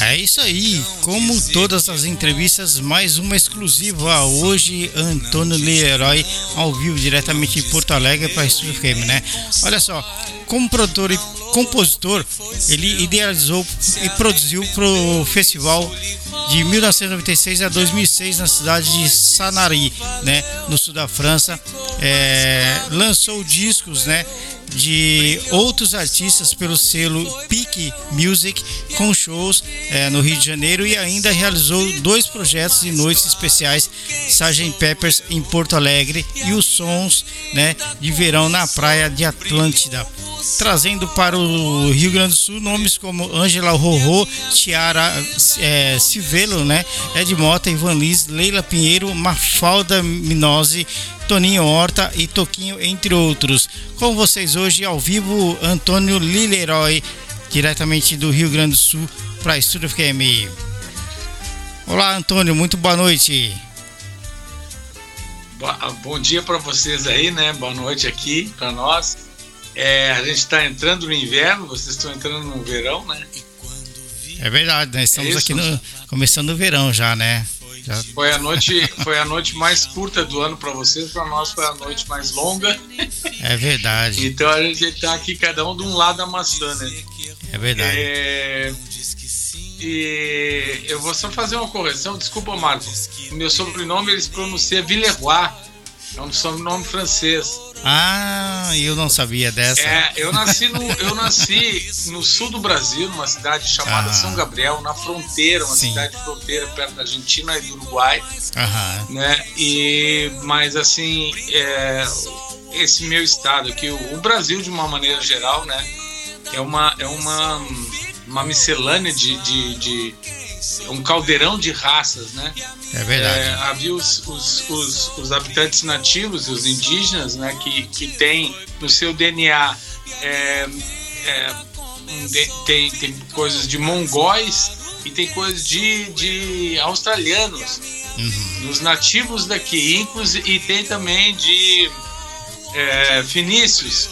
É isso aí, como todas as entrevistas, mais uma exclusiva hoje, Antônio Leroy, ao vivo, diretamente em Porto Alegre para Estúdio FM, né? Olha só, como produtor e compositor, ele idealizou e produziu para o festival de 1996 a 2006 na cidade de Sanary, né, no sul da França. É, lançou discos, né, de outros artistas pelo selo Peak Music com shows é, no Rio de Janeiro e ainda realizou dois projetos de noites especiais Sgt. Peppers em Porto Alegre e os sons né, de verão na praia de Atlântida trazendo para o Rio Grande do Sul nomes como Angela Rorô, Tiara é, Civelo, né, Ed Mota, Ivan Liz, Leila Pinheiro, Mafalda Minose, Toninho Horta e Toquinho, entre outros. Com vocês hoje ao vivo, Antônio Lileroy, diretamente do Rio Grande do Sul para Estúdio FM. Olá, Antônio, muito boa noite. Bom dia para vocês aí, né? Boa noite aqui para nós. É, a gente está entrando no inverno, vocês estão entrando no verão, né? É verdade, né? Estamos é aqui no, começando o verão já, né? Já... Foi a noite, foi a noite mais curta do ano para vocês, para nós foi a noite mais longa. É verdade. então a gente está aqui cada um de um lado da maçã, né? É verdade. É... E eu vou só fazer uma correção, desculpa, Marco. Meu sobrenome eles pronunciam Villeroy, é um sobrenome francês. Ah, eu não sabia dessa. É, eu nasci no, eu nasci no sul do Brasil, numa cidade chamada ah. São Gabriel, na fronteira, uma Sim. cidade fronteira perto da Argentina e do Uruguai. Aham. Né? E, mas assim, é, esse meu estado aqui, o, o Brasil de uma maneira geral, né? É uma, é uma, uma miscelânea de, de, de um caldeirão de raças, né? É verdade. É, havia os, os, os, os, habitantes nativos, os indígenas, né, que, que têm no seu DNA é, é, tem, tem coisas de mongóis e tem coisas de, de australianos, uhum. nos nativos daqui, inclusive, e tem também de é, fenícios.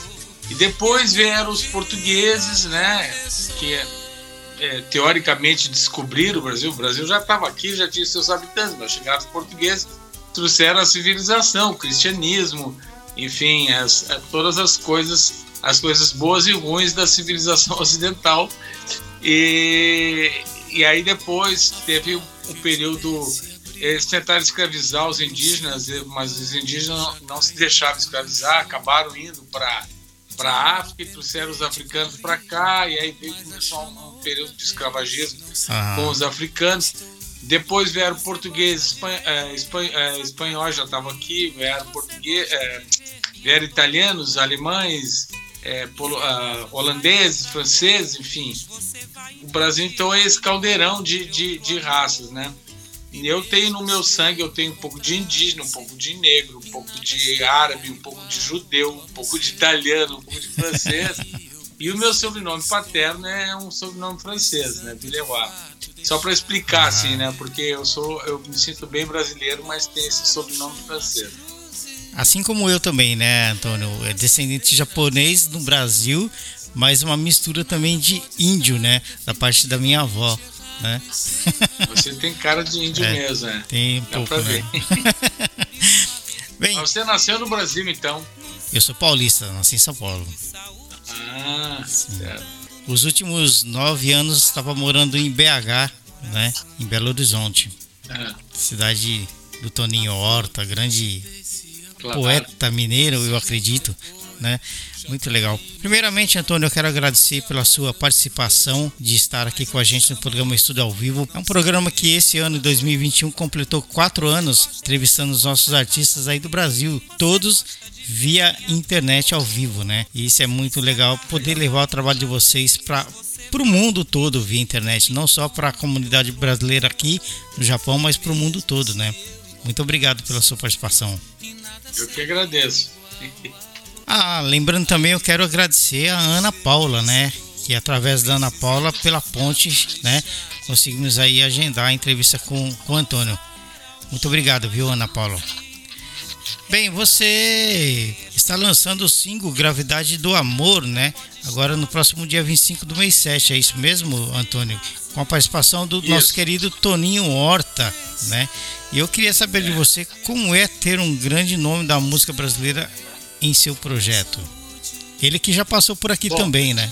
E depois vieram os portugueses, né, que é teoricamente descobrir o Brasil. O Brasil já estava aqui, já tinha seus habitantes, mas chegaram os portugueses, trouxeram a civilização, o cristianismo, enfim, as, todas as coisas, as coisas boas e ruins da civilização ocidental. E, e aí depois teve o um período eles tentaram escravizar os indígenas, mas os indígenas não, não se deixavam escravizar, acabaram indo para para a África e trouxeram os africanos para cá, e aí veio começou um, período de escravagismo com os africanos. Depois vieram portugueses, é, é, espanhóis já estavam aqui, vieram português, é, vieram italianos, alemães, polo, uh, holandeses, franceses, enfim. O Brasil então é esse caldeirão de, de, de raças, né? Eu tenho no meu sangue, eu tenho um pouco de indígena, um pouco de negro, um pouco de árabe, um pouco de judeu, um pouco de italiano, um pouco de francês. e o meu sobrenome paterno é um sobrenome francês, né? Villeroy. Só para explicar, assim, né? Porque eu sou, eu me sinto bem brasileiro, mas tem esse sobrenome francês. Assim como eu também, né, Antônio? É descendente japonês no Brasil, mas uma mistura também de índio, né? Da parte da minha avó né? Você tem cara de índio é, mesmo, né? Tem um Dá pouco, pra né? Bem, Mas você nasceu no Brasil, então? Eu sou paulista, nasci em São Paulo. Ah, Sim. certo. Os últimos nove anos estava morando em BH, né? Em Belo Horizonte. Ah. Cidade do Toninho Horta, grande claro. poeta mineiro, eu acredito, né? Muito legal. Primeiramente, Antônio, eu quero agradecer pela sua participação de estar aqui com a gente no programa Estudo ao Vivo. É um programa que esse ano, 2021, completou quatro anos entrevistando os nossos artistas aí do Brasil, todos via internet ao vivo, né? E isso é muito legal poder levar o trabalho de vocês para para o mundo todo via internet, não só para a comunidade brasileira aqui no Japão, mas para o mundo todo, né? Muito obrigado pela sua participação. Eu que agradeço. Ah, lembrando também, eu quero agradecer a Ana Paula, né? Que através da Ana Paula, pela ponte, né? Conseguimos aí agendar a entrevista com, com o Antônio. Muito obrigado, viu, Ana Paula? Bem, você está lançando o single Gravidade do Amor, né? Agora no próximo dia 25 do mês 7, é isso mesmo, Antônio? Com a participação do isso. nosso querido Toninho Horta, né? E eu queria saber de você como é ter um grande nome da música brasileira em seu projeto. Ele que já passou por aqui Bom, também, né?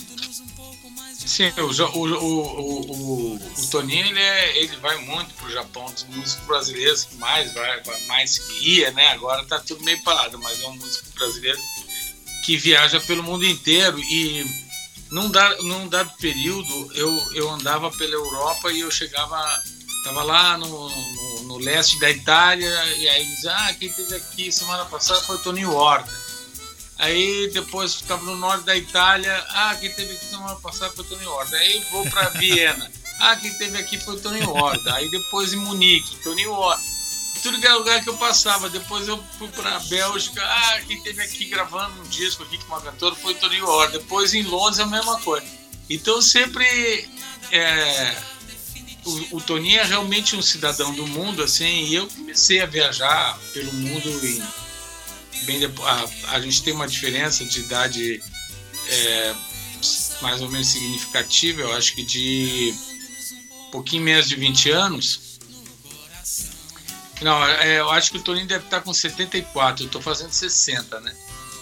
Sim, o, o, o, o, Toninho ele, é, ele vai muito pro Japão, dos músicos brasileiros que mais vai, mais que ia, né? Agora tá tudo meio parado, mas é um músico brasileiro que viaja pelo mundo inteiro e num dado, num dado período eu, eu andava pela Europa e eu chegava, tava lá no, no, no leste da Itália e aí dizia, ah, quem teve aqui semana passada foi o Toninho Horta. Aí depois ficava no norte da Itália. Ah, quem teve aqui semana passada foi o Tony Horta. Aí vou para Viena. Ah, quem teve aqui foi o Tony Horta. Aí depois em Munique, Tony Horta. Tudo que era lugar que eu passava. Depois eu fui para Bélgica. Ah, quem teve aqui gravando um disco aqui com uma cantora foi o Tony Horta. Depois em Londres a mesma coisa. Então sempre é, o, o Toninho é realmente um cidadão do mundo, assim, e eu comecei a viajar pelo mundo em bem depois, a, a gente tem uma diferença de idade é, mais ou menos significativa, eu acho que de um pouquinho menos de 20 anos. Não, é, eu acho que o Toninho deve estar com 74, eu estou fazendo 60, né?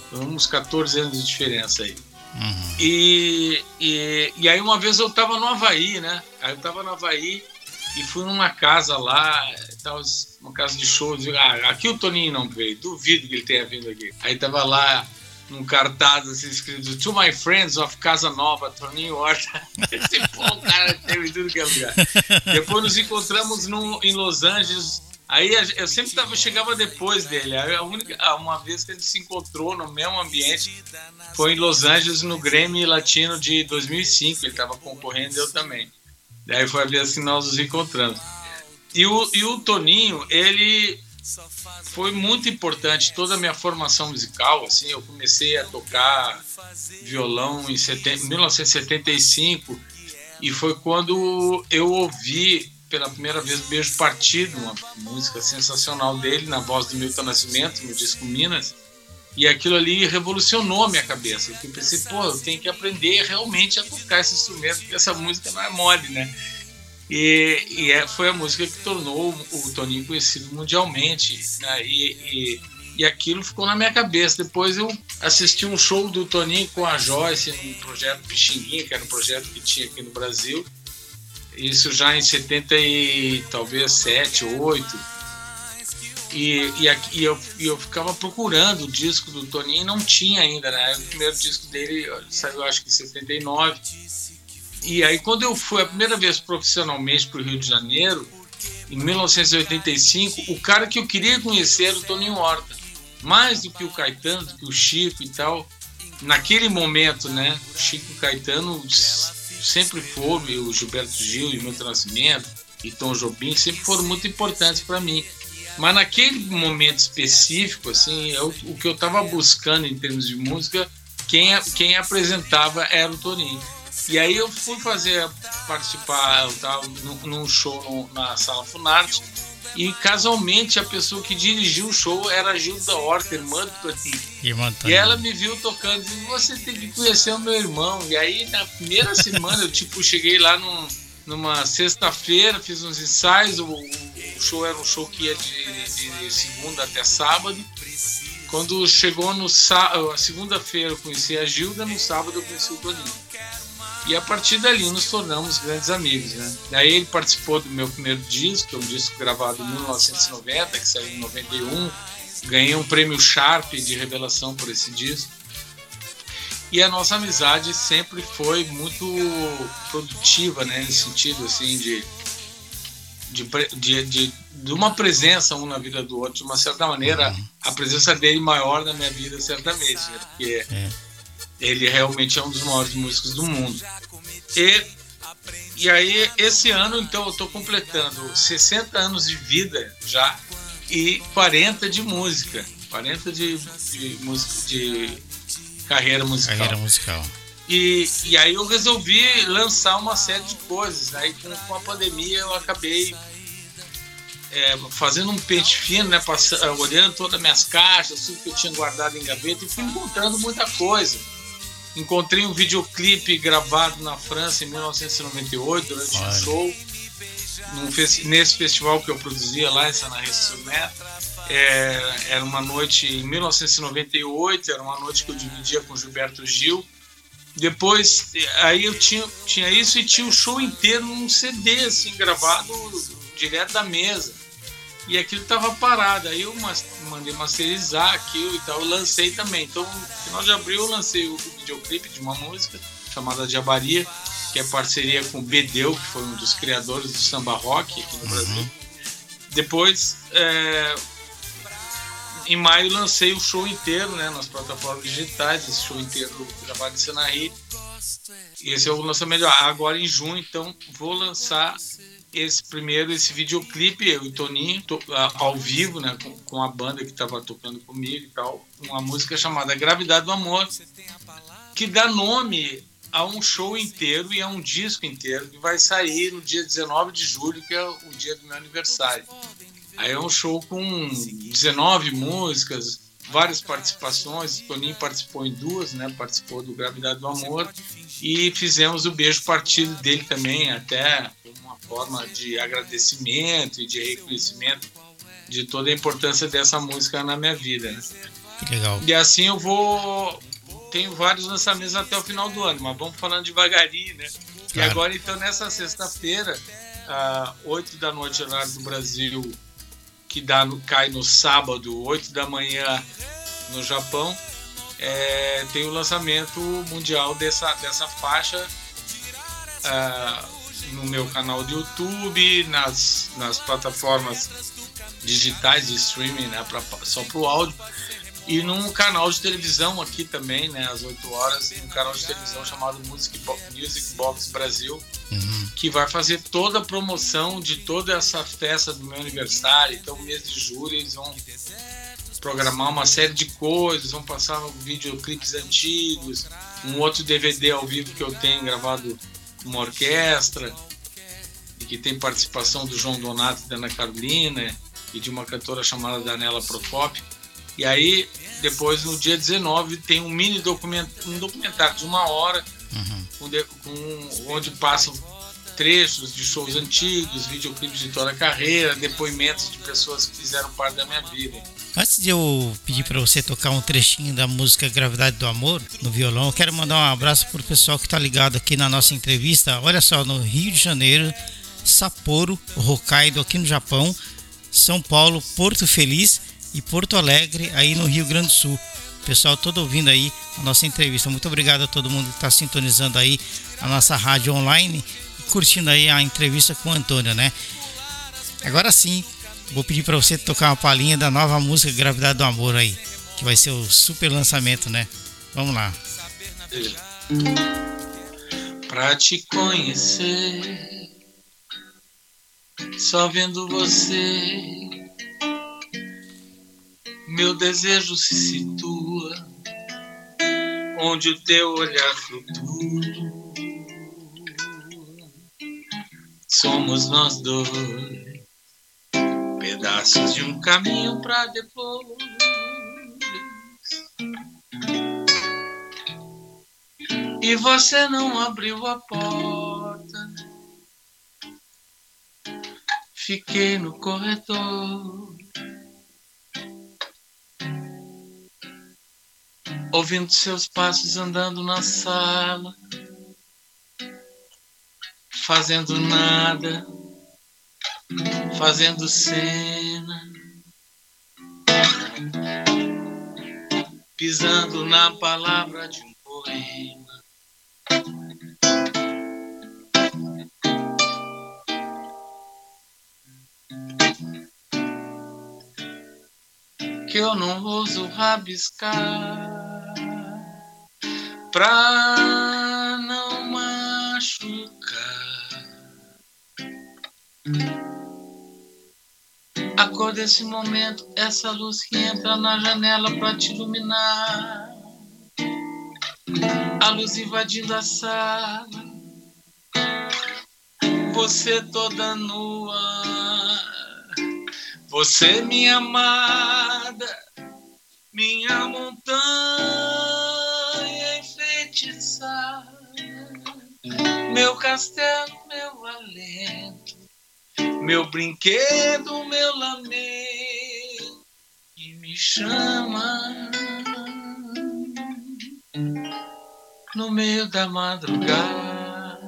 Então, uns 14 anos de diferença aí. Uhum. E, e, e aí uma vez eu estava no Havaí, né? Aí eu estava no Havaí e fui numa casa lá, tal, uma casa de show. ah, aqui o Toninho não veio, duvido que ele tenha vindo aqui. Aí tava lá num cartaz assim, escrito To My Friends of Casa Nova, Toninho Horta. Esse pô, cara teve tudo que é lugar. Depois nos encontramos no, em Los Angeles. Aí eu sempre tava, chegava depois dele. A única, uma vez que gente se encontrou no mesmo ambiente foi em Los Angeles, no Grammy Latino de 2005. Ele estava concorrendo, eu também. Daí foi a vez que nós nos encontramos. E o, e o Toninho, ele foi muito importante toda a minha formação musical. Assim, eu comecei a tocar violão em 1975 e foi quando eu ouvi pela primeira vez Beijo Partido, uma música sensacional dele na voz do Milton Nascimento no disco Minas. E aquilo ali revolucionou minha cabeça. Eu pensei, pô, eu tenho que aprender realmente a tocar esse instrumento, porque essa música não é mole, né? E, e é, foi a música que tornou o Toninho conhecido mundialmente. Né? E, e, e, aquilo ficou na minha cabeça. Depois eu assisti um show do Toninho com a Joyce num projeto Pixinguinha, que era um projeto que tinha aqui no Brasil. Isso já em 70 e talvez 7, 8 e, e, aqui, e eu, e eu ficava procurando o disco do Toninho e não tinha ainda, né? O primeiro disco dele saiu acho que em 79. E aí quando eu fui a primeira vez profissionalmente para o Rio de Janeiro, em 1985, o cara que eu queria conhecer era o Toninho Horta. Mais do que o Caetano, do que o Chico e tal. Naquele momento, né? O Chico e o Caetano sempre foram, e o Gilberto Gil e o Milton Nascimento e Tom Jobim sempre foram muito importantes para mim. Mas naquele momento específico, assim, eu, o que eu estava buscando em termos de música, quem, quem apresentava era o Toninho. E aí eu fui fazer, participar, eu tava num show no, na Sala Funarte, e casualmente a pessoa que dirigiu o show era a Gilda Horta, irmã do Toninho. E ela me viu tocando e disse, você tem que conhecer o meu irmão. E aí na primeira semana eu tipo cheguei lá num, numa sexta-feira, fiz uns ensaios, o, o, show era um show que ia de, de segunda até sábado. Quando chegou no sábado, segunda-feira eu conheci a Gilda, no sábado eu conheci o Toninho. E a partir dali nos tornamos grandes amigos, né? Daí ele participou do meu primeiro disco, que é um disco gravado em 1990, que saiu em 91. Ganhei um prêmio Sharp de revelação por esse disco. E a nossa amizade sempre foi muito produtiva, né? Nesse sentido, assim, de, de, de, de, de uma presença um na vida do outro. De uma certa maneira, uhum. a presença dele maior na minha vida, certamente, né? Porque é. ele realmente é um dos maiores músicos do mundo. E, e aí, esse ano, então, eu estou completando 60 anos de vida já e 40 de música. 40 de, de música de carreira musical. Carreira musical. E, e aí eu resolvi lançar uma série de coisas. Aí com, com a pandemia eu acabei é, fazendo um pente fino, né, passando, olhando todas as minhas caixas, tudo que eu tinha guardado em gaveta e fui encontrando muita coisa. Encontrei um videoclipe gravado na França em 1998 durante Olha. um show num, nesse festival que eu produzia lá em Sanaré-sur-Mer. É, era uma noite em 1998, era uma noite que eu dividia com Gilberto Gil. Depois, aí eu tinha, tinha isso e tinha o show inteiro num CD, assim, gravado direto da mesa. E aquilo tava parado. Aí eu mandei masterizar aquilo e tal, eu lancei também. Então, no final de abril, eu lancei o videoclipe de uma música chamada Jabaria, que é parceria com o Bedeu, que foi um dos criadores do samba rock aqui no uhum. Brasil. Depois, é, em maio lancei o show inteiro, né, nas plataformas digitais, esse show inteiro gravado em Senaí. Esse é o lançamento. Agora em junho, então, vou lançar esse primeiro, esse videoclipe, eu e Toninho, to, ao vivo, né, com, com a banda que estava tocando comigo e tal, uma música chamada Gravidade do Amor, que dá nome a um show inteiro e a um disco inteiro que vai sair no dia 19 de julho, que é o dia do meu aniversário. Aí é um show com 19 músicas, várias participações. O Toninho participou em duas, né? Participou do Gravidade do Amor e fizemos o beijo partido dele também, até uma forma de agradecimento e de reconhecimento de toda a importância dessa música na minha vida. Né? Legal. E assim eu vou. Tenho vários lançamentos até o final do ano, mas vamos falando devagarinho, né? Claro. E agora, então, nessa sexta-feira, uh, 8 da noite, horário do Brasil, que dá no, cai no sábado, 8 da manhã, no Japão, é, tem o lançamento mundial dessa, dessa faixa uh, no meu canal do YouTube, nas, nas plataformas digitais de streaming, né, pra, só para o áudio, e num canal de televisão aqui também, né, às 8 horas, um canal de televisão chamado Music Box, Music Box Brasil, uhum. que vai fazer toda a promoção de toda essa festa do meu aniversário. Então, mês de julho, eles vão programar uma série de coisas, vão passar videoclipes antigos, um outro DVD ao vivo que eu tenho gravado com uma orquestra, e que tem participação do João Donato e da Ana Carolina, e de uma cantora chamada Daniela Procopio. E aí, depois, no dia 19, tem um mini documento, um documentário de uma hora, uhum. com, com, onde passam trechos de shows antigos, videoclipes de toda a carreira, depoimentos de pessoas que fizeram parte da minha vida. Antes de eu pedir para você tocar um trechinho da música Gravidade do Amor no violão, eu quero mandar um abraço para o pessoal que está ligado aqui na nossa entrevista. Olha só, no Rio de Janeiro, Sapporo, Hokkaido, aqui no Japão, São Paulo, Porto Feliz e Porto Alegre, aí no Rio Grande do Sul. Pessoal, todo ouvindo aí a nossa entrevista. Muito obrigado a todo mundo que está sintonizando aí a nossa rádio online e curtindo aí a entrevista com o Antônio, né? Agora sim, vou pedir para você tocar uma palhinha da nova música Gravidade do Amor aí, que vai ser o super lançamento, né? Vamos lá. Pra te conhecer, só vendo você meu desejo se situa onde o teu olhar flutua. Somos nós dois, pedaços de um caminho para depois. E você não abriu a porta. Fiquei no corredor. Ouvindo seus passos andando na sala, fazendo nada, fazendo cena, pisando na palavra de um poema. Que eu não ouso rabiscar pra não machucar. A cor desse momento, essa luz que entra na janela para te iluminar. A luz invadindo a sala. Você toda nua. Você, minha amada, minha montanha meu castelo, meu alento meu brinquedo, meu lamento que me chama no meio da madrugada.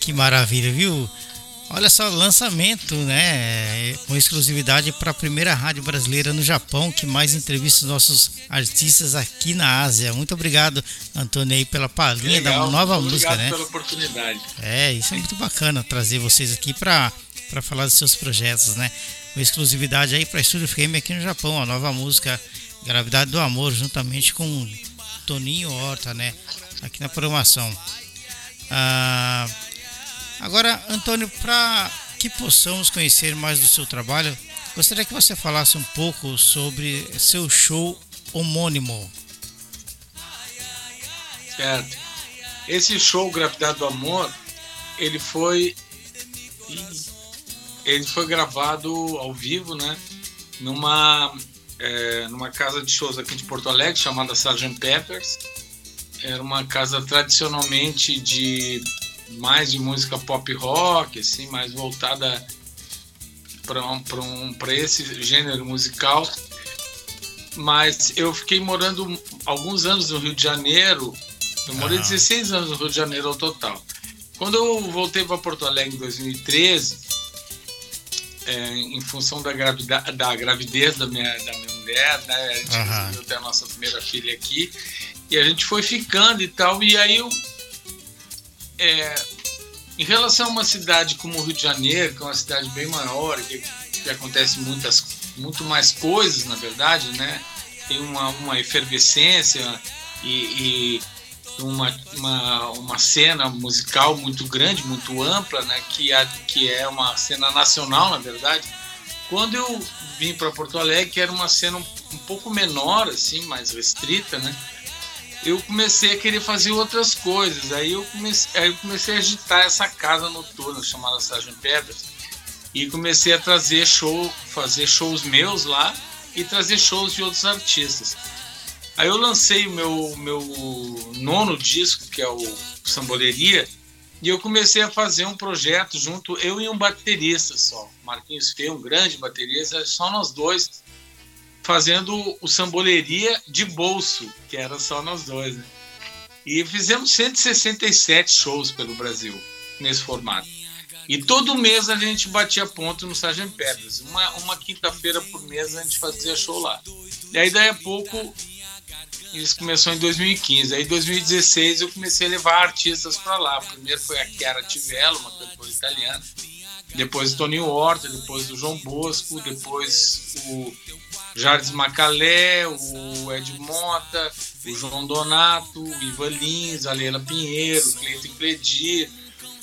Que maravilha, viu? Olha só, lançamento, né? Com exclusividade para a primeira rádio brasileira no Japão, que mais entrevista os nossos artistas aqui na Ásia. Muito obrigado, Antônio, aí, pela palhinha da nova muito música, né? pela oportunidade. É, isso é muito bacana trazer vocês aqui para falar dos seus projetos, né? Com exclusividade aí para Estúdio FM aqui no Japão, a nova música Gravidade do Amor, juntamente com Toninho Horta, né? Aqui na programação. Ah. Agora, Antônio, para que possamos conhecer mais do seu trabalho, gostaria que você falasse um pouco sobre seu show homônimo. Certo. Esse show Gravidade do Amor, ele foi ele foi gravado ao vivo, né? Numa é, numa casa de shows aqui de Porto Alegre chamada Sgt. Peppers. Era uma casa tradicionalmente de mais de música pop rock, assim, mais voltada para um, um, esse gênero musical. Mas eu fiquei morando alguns anos no Rio de Janeiro, eu morei 16 anos no Rio de Janeiro ao total. Quando eu voltei para Porto Alegre em 2013, é, em função da, gravida, da gravidez da minha, da minha mulher, né? A gente uhum. ter a nossa primeira filha aqui. E a gente foi ficando e tal. E aí eu é, em relação a uma cidade como o Rio de Janeiro, que é uma cidade bem maior, que, que acontece muitas, muito mais coisas, na verdade, né? Tem uma, uma efervescência e, e uma, uma, uma cena musical muito grande, muito ampla, né? Que, é, que é uma cena nacional, na verdade. Quando eu vim para Porto Alegre, que era uma cena um, um pouco menor, assim, mais restrita, né? Eu comecei a querer fazer outras coisas. Aí eu comecei, aí eu comecei a agitar essa casa noturna chamada Sgt. Pedras e comecei a trazer show, fazer shows meus lá e trazer shows de outros artistas. Aí eu lancei o meu, meu nono disco, que é o Samboleria, e eu comecei a fazer um projeto junto, eu e um baterista só, Marquinhos Fê, um grande baterista, só nós dois, fazendo o Samboleria de bolso, que era só nós dois, né? E fizemos 167 shows pelo Brasil nesse formato. E todo mês a gente batia ponto no Sargent Pedras. Uma, uma quinta-feira por mês a gente fazia show lá. E aí daí a pouco isso começou em 2015. Aí em 2016 eu comecei a levar artistas para lá. Primeiro foi a Chiara Tivello, uma cantora italiana. Depois o Toninho Horta, depois o João Bosco, depois o Jardim Macalé, o Ed Mota, o João Donato, o Ivan Lins, a Leila Pinheiro, Cleiton Cledir.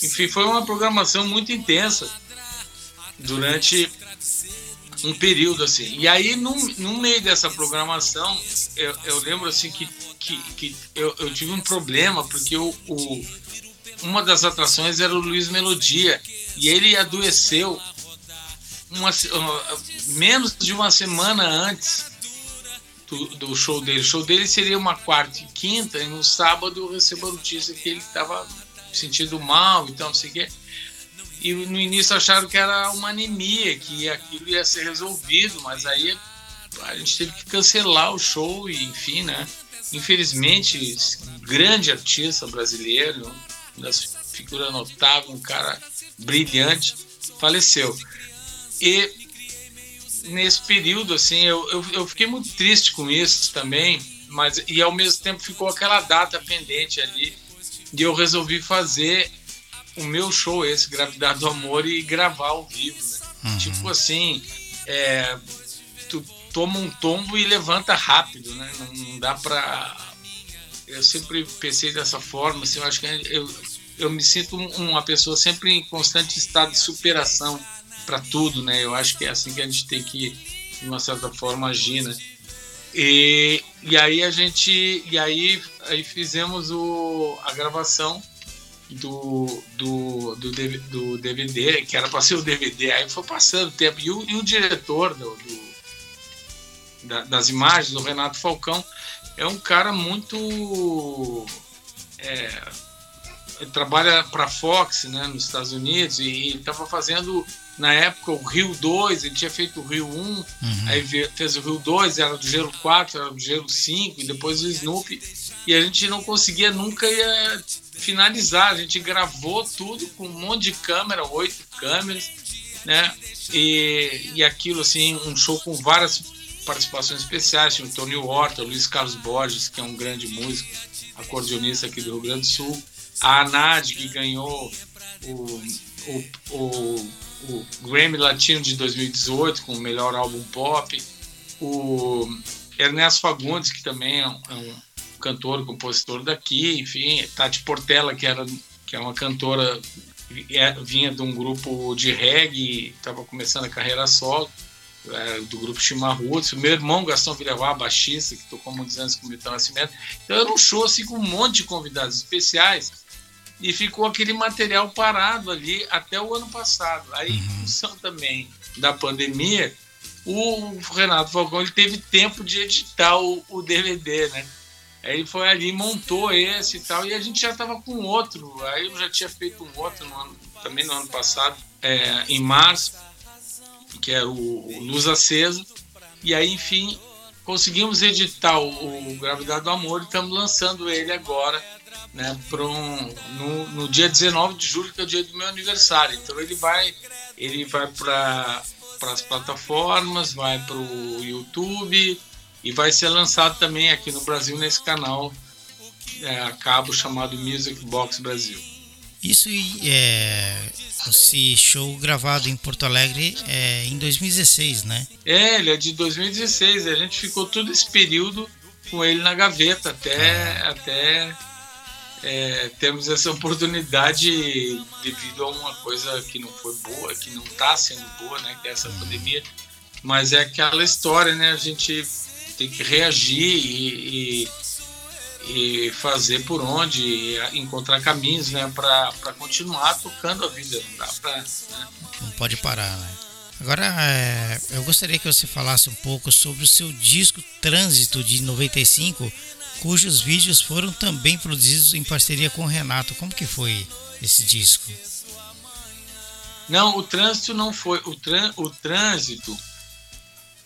Enfim, foi uma programação muito intensa durante um período assim. E aí, no, no meio dessa programação, eu, eu lembro assim que, que, que eu, eu, tive um problema, porque o, o, uma das atrações era o Luiz Melodia, e ele adoeceu uma, menos de uma semana antes do, do, show dele. O show dele seria uma quarta e quinta, e no sábado eu recebo a notícia que ele estava sentindo mal, então não sei o quê. E no início acharam que era uma anemia, que aquilo ia ser resolvido, mas aí a gente teve que cancelar o show e enfim, né? Infelizmente, grande artista brasileiro, uma das figuras notáveis, um cara brilhante, faleceu. E nesse período, assim, eu, eu, eu, fiquei muito triste com isso também, mas e ao mesmo tempo ficou aquela data pendente ali, e eu resolvi fazer o meu show, esse Gravidade do Amor, e gravar ao vivo, né? Uhum. Tipo assim, é, tu toma um tombo e levanta rápido, né? Não, não dá pra. eu sempre pensei dessa forma, assim, eu acho que eu, eu me sinto uma pessoa sempre em constante estado de superação para tudo, né? Eu acho que é assim que a gente tem que, de uma certa forma, agir, né? E, e aí a gente, e aí, aí fizemos o, a gravação do, do, do, do DVD, que era para ser o DVD, aí foi passando o tempo. E o, e o diretor do, do da, das imagens, o Renato Falcão, é um cara muito. É, ele trabalha para a Fox né, nos Estados Unidos e estava fazendo na época o Rio 2, ele tinha feito o Rio 1, uhum. aí fez o Rio 2, era do Gelo 4, era do Gelo 5 e depois o Snoopy. E a gente não conseguia nunca ia finalizar, a gente gravou tudo com um monte de câmera, oito câmeras, né? E, e aquilo assim, um show com várias participações especiais, tinha o Tony Horta, o Luiz Carlos Borges, que é um grande músico, acordeonista aqui do Rio Grande do Sul, a Anad, que ganhou o, o, o, o Grammy Latino de 2018 com o melhor álbum pop, o Ernesto Fagundes, que também é um, é um cantor, compositor daqui, enfim, Tati Portela, que era que é uma cantora é, vinha de um grupo de reggae, estava começando a carreira solo é, do grupo Chimarruts, o meu irmão Gastão Villavá, baixista, que tocou muitos anos com o Milton Nascimento. Então era um show assim, com um monte de convidados especiais e ficou aquele material parado ali até o ano passado. Aí, em uhum. função também da pandemia, o Renato Falcão ele teve tempo de editar o, o DVD, né? Aí ele foi ali, montou esse e tal, e a gente já estava com outro. Aí eu já tinha feito um outro no ano, também no ano passado, é, em março que é o, o Luz Acesa. E aí, enfim, conseguimos editar o, o Gravidade do Amor e estamos lançando ele agora, né, um, no, no, dia 19 de julho, que é o dia do meu aniversário. Então ele vai, ele vai para as plataformas, vai para o YouTube e vai ser lançado também aqui no Brasil nesse canal é, a cabo chamado Music Box Brasil. Isso é esse show gravado em Porto Alegre é, em 2016, né? É, ele é de 2016. A gente ficou todo esse período com ele na gaveta até, ah. até é, termos essa oportunidade devido a uma coisa que não foi boa, que não está sendo boa, né? Que é essa pandemia. Mas é aquela história, né? A gente tem que reagir e, e e fazer por onde, encontrar caminhos né, para continuar tocando a vida. Não dá pra, né? Não pode parar, né? Agora, é, eu gostaria que você falasse um pouco sobre o seu disco Trânsito de 95, cujos vídeos foram também produzidos em parceria com o Renato. Como que foi esse disco? Não, o Trânsito não foi. O, trân, o Trânsito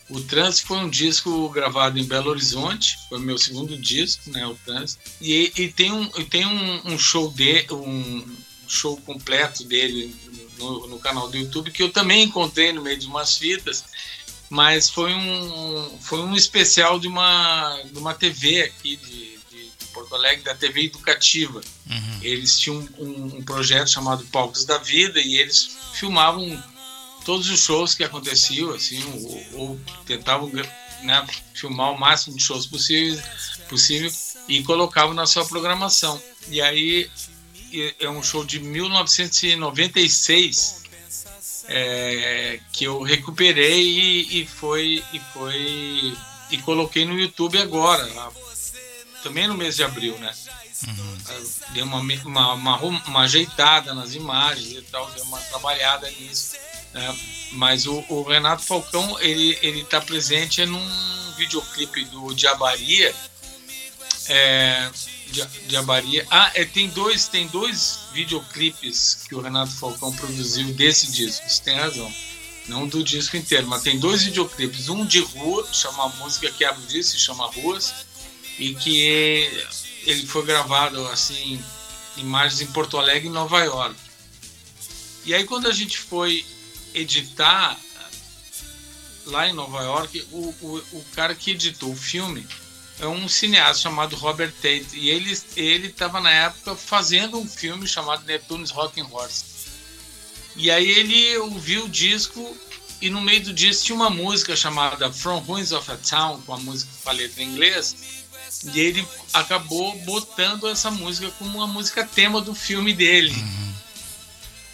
o Trânsito foi um disco gravado em Belo Horizonte, foi meu segundo disco, né, o Trânsito. E, e tem um, tem um, um show de um show completo dele no, no, canal do YouTube que eu também encontrei no meio de umas fitas, mas foi um foi um especial de uma de uma TV aqui de, de Porto Alegre, da TV educativa. Uhum. Eles tinham um, um projeto chamado Palcos da Vida e eles filmavam todos os shows que aconteciam, assim, ou, ou tentavam né, filmar o máximo de shows possível, possível e colocavam na sua programação. E aí é um show de 1996 é, que eu recuperei e, e, foi e foi e coloquei no YouTube agora, também no mês de abril, né? Uhum. Dei uma, uma, uma, uma ajeitada nas imagens e tal, dei uma trabalhada nisso. É, mas o, o, Renato Falcão ele ele está presente num videoclipe do Diabaria. É, Diabaria. Ah, é, tem dois tem dois videoclipes que o Renato Falcão produziu desse disco. Você tem razão. Não do disco inteiro, mas tem dois videoclipes. Um de rua, chama a música que abre o disco, chama Ruas, e que ele foi gravado assim, imagens em Porto Alegre e Nova York. E aí quando a gente foi editar lá em Nova York, o, o, o cara que editou o filme é um cineasta chamado Robert Tate e ele ele estava na época fazendo um filme chamado Neptune's Rocking Horse. E aí ele ouviu o disco e no meio do disco tinha uma música chamada From Ruins of a Town, com a música com a letra em inglês. E ele acabou botando essa música como uma música tema do filme dele. Uhum.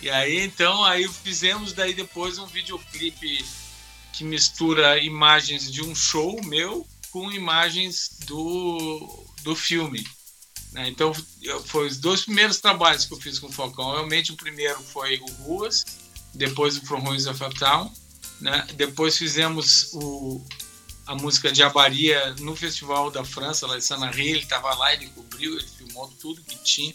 E aí então aí fizemos daí depois um videoclipe que mistura imagens de um show meu com imagens do, do filme. Né? Então foi os dois primeiros trabalhos que eu fiz com o Falcão. Realmente o primeiro foi o Ruas, depois o From Ruins of a Town. Né? Depois fizemos o, a música de Abaria no Festival da França, lá em Sanaré, ele estava lá, ele cobriu, ele filmou tudo que tinha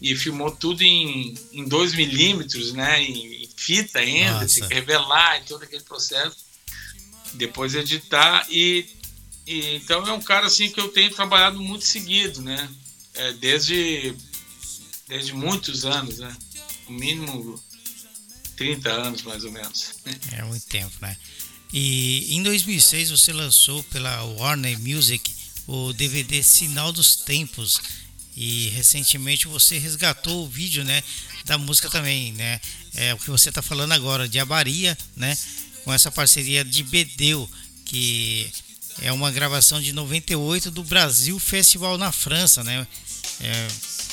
e filmou tudo em, em 2 milímetros, né, em, fita ainda, tem que revelar e todo aquele processo, depois editar e, e, então é um cara assim que eu tenho trabalhado muito seguido, né, é, desde desde muitos anos, né, no mínimo 30 anos mais ou menos. É muito tempo, né? E em 2006 você lançou pela Warner Music o DVD Sinal dos Tempos e recentemente você resgatou o vídeo, né, da música também, né? É o que você está falando agora de Abaria, né? Com essa parceria de Bedeu, que é uma gravação de 98 do Brasil Festival na França, né? É,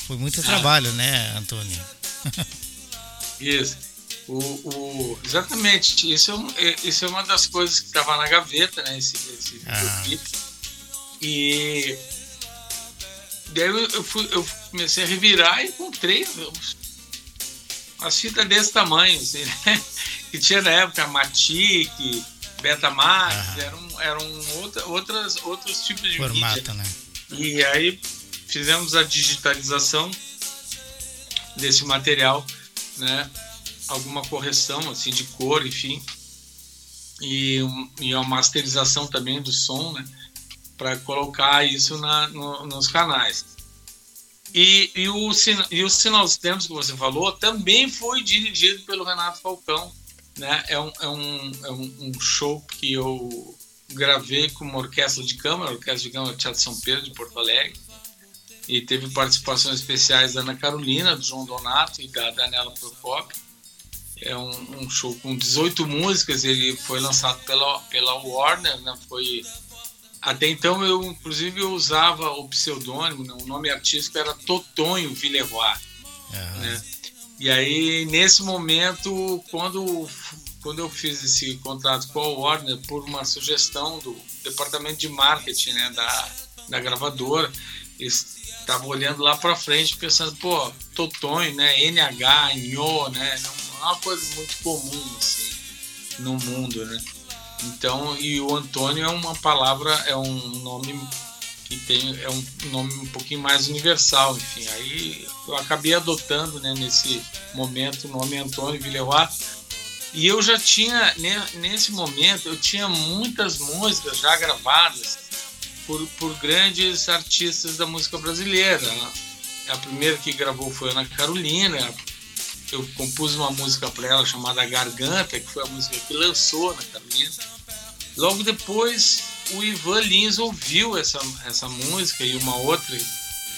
foi muito ah. trabalho, né, Antônio? Isso. O, o, exatamente, isso é, é, isso é uma das coisas que estava na gaveta, né? Esse, esse ah. E daí eu, eu, fui, eu, comecei a revirar e encontrei umas fitas desse tamanho, assim, né? Que tinha na época Matic, Betamax, ah. eram, eram outra, outras, outros tipos de Formato, mídia. né? E aí fizemos a digitalização desse material, né? alguma correção assim de cor, enfim, e, e uma masterização também do som, né, para colocar isso na, no, nos canais. E, e, o, e o Sinal dos Tempos que você falou também foi dirigido pelo Renato Falcão. Né? É, um, é, um, é um, show que eu gravei com uma orquestra de câmara, a Orquestra de Câmara Teatro São Pedro de Porto Alegre. E teve participações especiais da Ana Carolina, do João Donato e da Daniela Procopio é um, um, show com 18 músicas, ele foi lançado pela, pela Warner, né? Foi até então eu inclusive eu usava o pseudônimo, né? o nome artístico era Totonho Villeroy, uhum. né? E aí nesse momento, quando quando eu fiz esse contrato com a Warner por uma sugestão do departamento de marketing, né, da, da gravadora, eles estavam olhando lá para frente pensando, pô, Totonho, né, NH, Nho, né, não é uma coisa muito comum assim no mundo, né? Então, e o Antônio é uma palavra, é um nome que tem é um nome um pouquinho mais universal, enfim. Aí eu acabei adotando, né, nesse momento o nome Antônio Villeroy. E eu já tinha nesse momento eu tinha muitas músicas já gravadas por, por grandes artistas da música brasileira. A primeira que gravou foi Ana Carolina, eu compus uma música para ela chamada Garganta, que foi a música que lançou na Carolina. Logo depois, o Ivan Lins ouviu essa, essa música e uma outra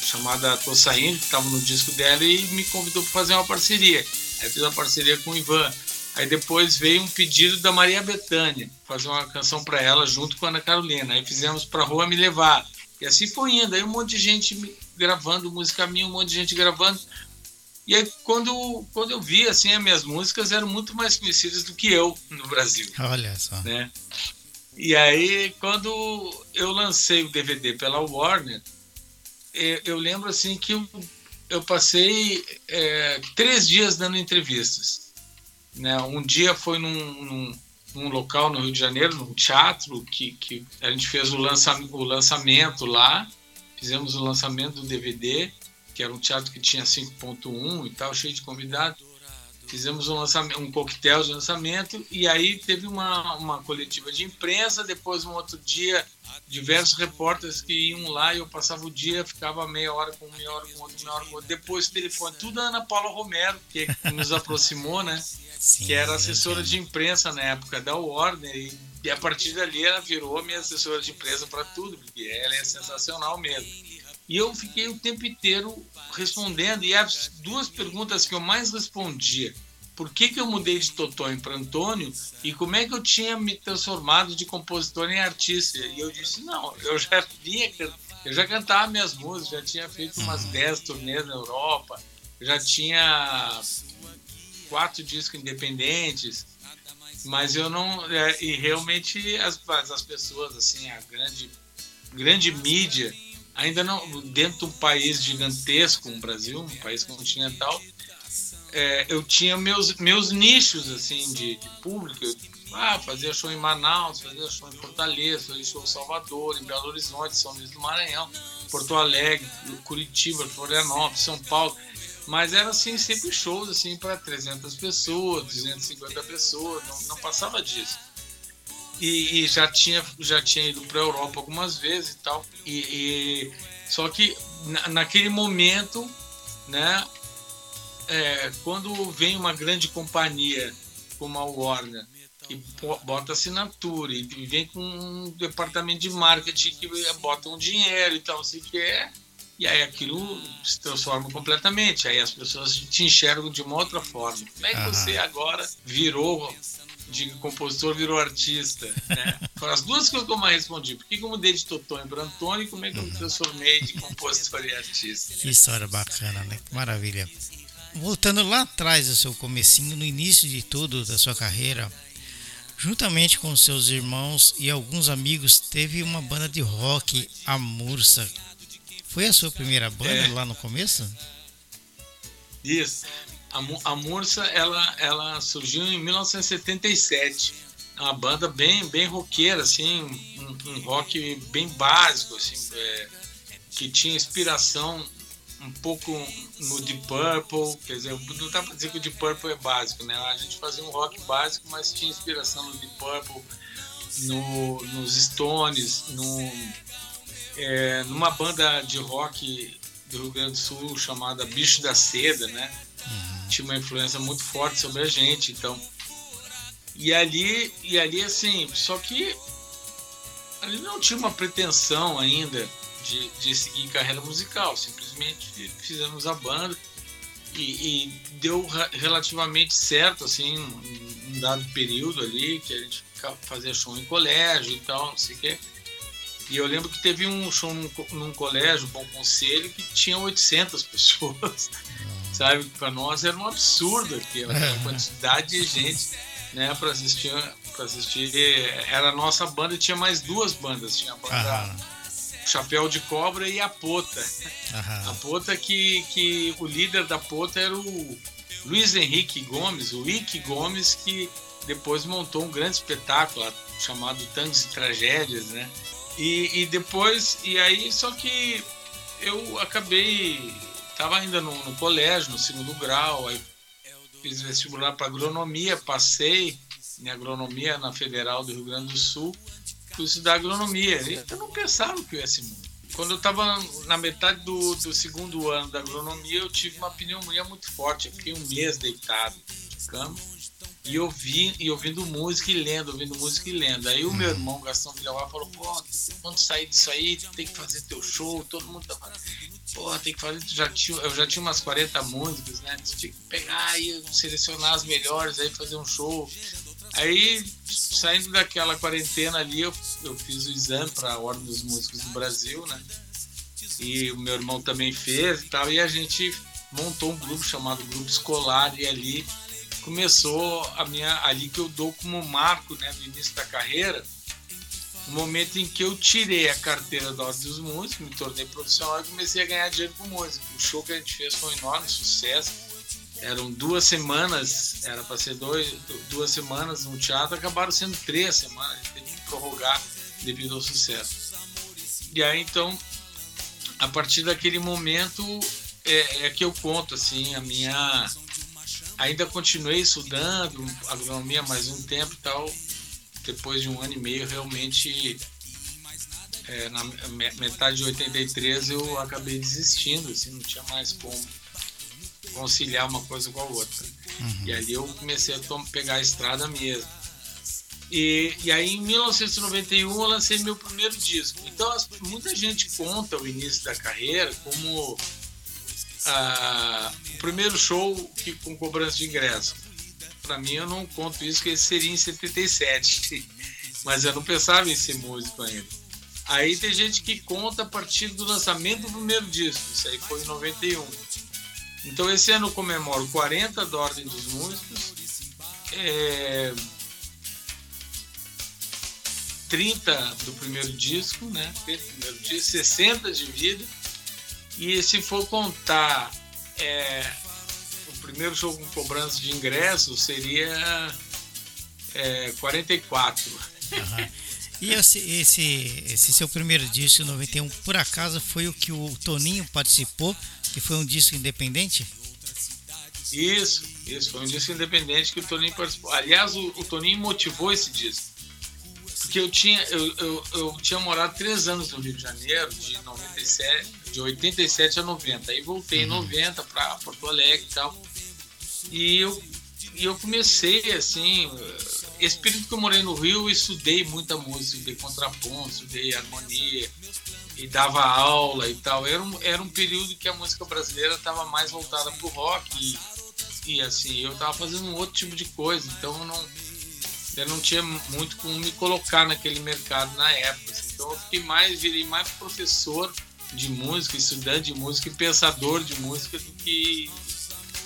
chamada Tô Saindo, que estava no disco dela, e me convidou para fazer uma parceria. Aí fiz uma parceria com o Ivan. Aí depois veio um pedido da Maria Bethânia, fazer uma canção para ela junto com a Ana Carolina. Aí fizemos para Rua Me Levar. E assim foi indo. Aí um monte de gente gravando música minha, um monte de gente gravando. E aí, quando, quando eu vi, assim, as minhas músicas eram muito mais conhecidas do que eu no Brasil. Olha só. Né? E aí, quando eu lancei o DVD pela Warner, eu, eu lembro, assim, que eu, eu passei é, três dias dando entrevistas. Né? Um dia foi num, num, num, local no Rio de Janeiro, num teatro, que, que a gente fez o, lança, o lançamento lá, fizemos o lançamento do DVD, que era um teatro que tinha 5.1 e tal, cheio de convidados. Fizemos um, lançamento, um coquetel de lançamento e aí teve uma, uma coletiva de imprensa. Depois, um outro dia, diversos repórteres que iam lá e eu passava o dia, ficava meia hora com um, meia hora com outro, meia hora com outro. Depois, telefone, tudo a Ana Paula Romero, que nos aproximou, né? Sim, que era assessora de imprensa na época da Warner. E, e a partir dali ela virou minha assessora de imprensa para tudo, porque ela é sensacional mesmo. E eu fiquei o tempo inteiro respondendo. E as duas perguntas que eu mais respondia: por que, que eu mudei de Totonho para Antônio e como é que eu tinha me transformado de compositor em artista? E eu disse: não, eu já vinha Eu já cantava minhas músicas, já tinha feito umas 10 uhum. turnês na Europa, já tinha quatro discos independentes, mas eu não. É, e realmente as, as pessoas, assim, a grande, grande mídia, ainda não. Dentro de um país gigantesco, um Brasil, um país continental, é, eu tinha meus, meus nichos, assim, de, de público. Eu, ah, fazia show em Manaus, fazia show em Fortaleza, fazia show em Salvador, em Belo Horizonte, São Luís do Maranhão, Porto Alegre, Curitiba, Florianópolis, São Paulo. Mas era assim, sempre shows assim para 300 pessoas, 250 pessoas, não, não passava disso. E, e, já tinha já tinha ido para a Europa algumas vezes e tal. E, e só que na, naquele momento, né, é, quando vem uma grande companhia como a Warner que bota assinatura e vem com um departamento de marketing que bota um dinheiro e tal, assim que é e aí aquilo se transforma completamente. Aí as pessoas te enxergam de uma outra forma. Como é que você agora virou de compositor virou artista, né? Foram as duas coisas que eu mais respondi. Por que eu mudei de Totonho para Antônio e como é que eu me transformei de compositor e artista? Que história bacana, né? Que maravilha. Voltando lá atrás do seu comecinho, no início de tudo da sua carreira, juntamente com seus irmãos e alguns amigos, teve uma banda de rock, a Mursa, foi a sua primeira banda é. lá no começo? Isso. A, a Mursa, ela, ela surgiu em 1977. É uma banda bem, bem roqueira, assim, um, um rock bem básico, assim, é, que tinha inspiração um pouco no Deep Purple, quer dizer, não dá para dizer que o Deep Purple é básico, né? A gente fazia um rock básico, mas tinha inspiração no Deep Purple, no, nos Stones, no, é, numa banda de rock do Rio Grande do Sul chamada Bicho da Seda, né? Tinha uma influência muito forte sobre a gente, então. E ali, e ali assim, só que ali não tinha uma pretensão ainda de, de seguir carreira musical, simplesmente fizemos a banda e, e deu relativamente certo, assim, um, um dado período ali, que a gente fazia show em colégio e tal, não sei o quê. E eu lembro que teve um show num, num colégio, Bom Conselho, que tinha 800 pessoas. Sabe? Para nós era um absurdo aqui, a quantidade de gente né, para assistir, para assistir. Era a nossa banda e tinha mais duas bandas. Tinha a banda Chapéu de Cobra e a Pota. A Pota que, que o líder da Pota era o Luiz Henrique Gomes, o Ike Gomes, que depois montou um grande espetáculo chamado Tangos e Tragédias, né? E, e depois, e aí, só que eu acabei, estava ainda no, no, colégio, no segundo grau, aí fiz vestibular para agronomia, passei em agronomia na Federal do Rio Grande do Sul, fui estudar agronomia. E eu não pensava que eu ia ser muito. Quando eu estava na metade do, do segundo ano da agronomia, eu tive uma pneumonia muito forte. Eu fiquei um mês deitado de cama e ouvi, e ouvindo música e lendo, ouvindo música e lendo. Aí o meu irmão Gastão Villar falou, pô, quando sair disso aí, tem que fazer teu show, todo mundo tá Pô, tem que fazer, já tinha, eu já tinha umas 40 músicas, né? Tinha que pegar e selecionar as melhores, aí fazer um show. Aí, saindo daquela quarentena ali, eu, eu fiz o exame para a Ordem dos Músicos do Brasil, né? E o meu irmão também fez e tal, e a gente montou um grupo chamado Grupo Escolar, e ali começou a minha ali que eu dou como marco né, no início da carreira o momento em que eu tirei a carteira Ordem dos Músicos, me tornei profissional e comecei a ganhar dinheiro com música. O show que a gente fez foi um enorme sucesso. Eram duas semanas, era para ser dois, duas semanas no teatro, acabaram sendo três semanas, a gente teve que prorrogar devido ao sucesso. E aí então, a partir daquele momento é, é que eu conto assim a minha ainda continuei estudando agronomia mais um tempo e tal. Depois de um ano e meio, realmente, é, na metade de 83, eu acabei desistindo, assim, não tinha mais como conciliar uma coisa com a outra. Uhum. E ali eu comecei a pegar a estrada mesmo. E, e aí, em 1991, eu lancei meu primeiro disco. Então, as, muita gente conta o início da carreira como ah, o primeiro show que, com cobrança de ingresso. Para mim, eu não conto isso, que seria em 77. Mas eu não pensava em ser músico ainda. Aí tem gente que conta a partir do lançamento do primeiro disco, isso aí foi em 91. Então esse ano eu comemoro 40 da Ordem dos Músicos, é, 30 do primeiro disco, né? Primeiro disco, 60 de vida. E se for contar é, primeiro show com cobrança de ingresso, seria é, 44. Uhum. E esse, esse, esse seu primeiro disco, 91, por acaso foi o que o Toninho participou, que foi um disco independente? Isso, isso, foi um disco independente que o Toninho participou. Aliás, o, o Toninho motivou esse disco. Porque eu tinha, eu, eu, eu, tinha morado três anos no Rio de Janeiro, de 97, de 87 a 90. Aí voltei em 90 para Porto Alegre e tal. E eu, e eu comecei assim, esse período que eu morei no Rio, eu estudei muita música, estudei contraponto, estudei harmonia e dava aula e tal. Era um, era um período que a música brasileira estava mais voltada para o rock e, e assim, eu estava fazendo um outro tipo de coisa, então eu não eu não tinha muito como me colocar naquele mercado na época. Assim. Então eu fiquei mais, virei mais professor de música, estudante de música e pensador de música do que,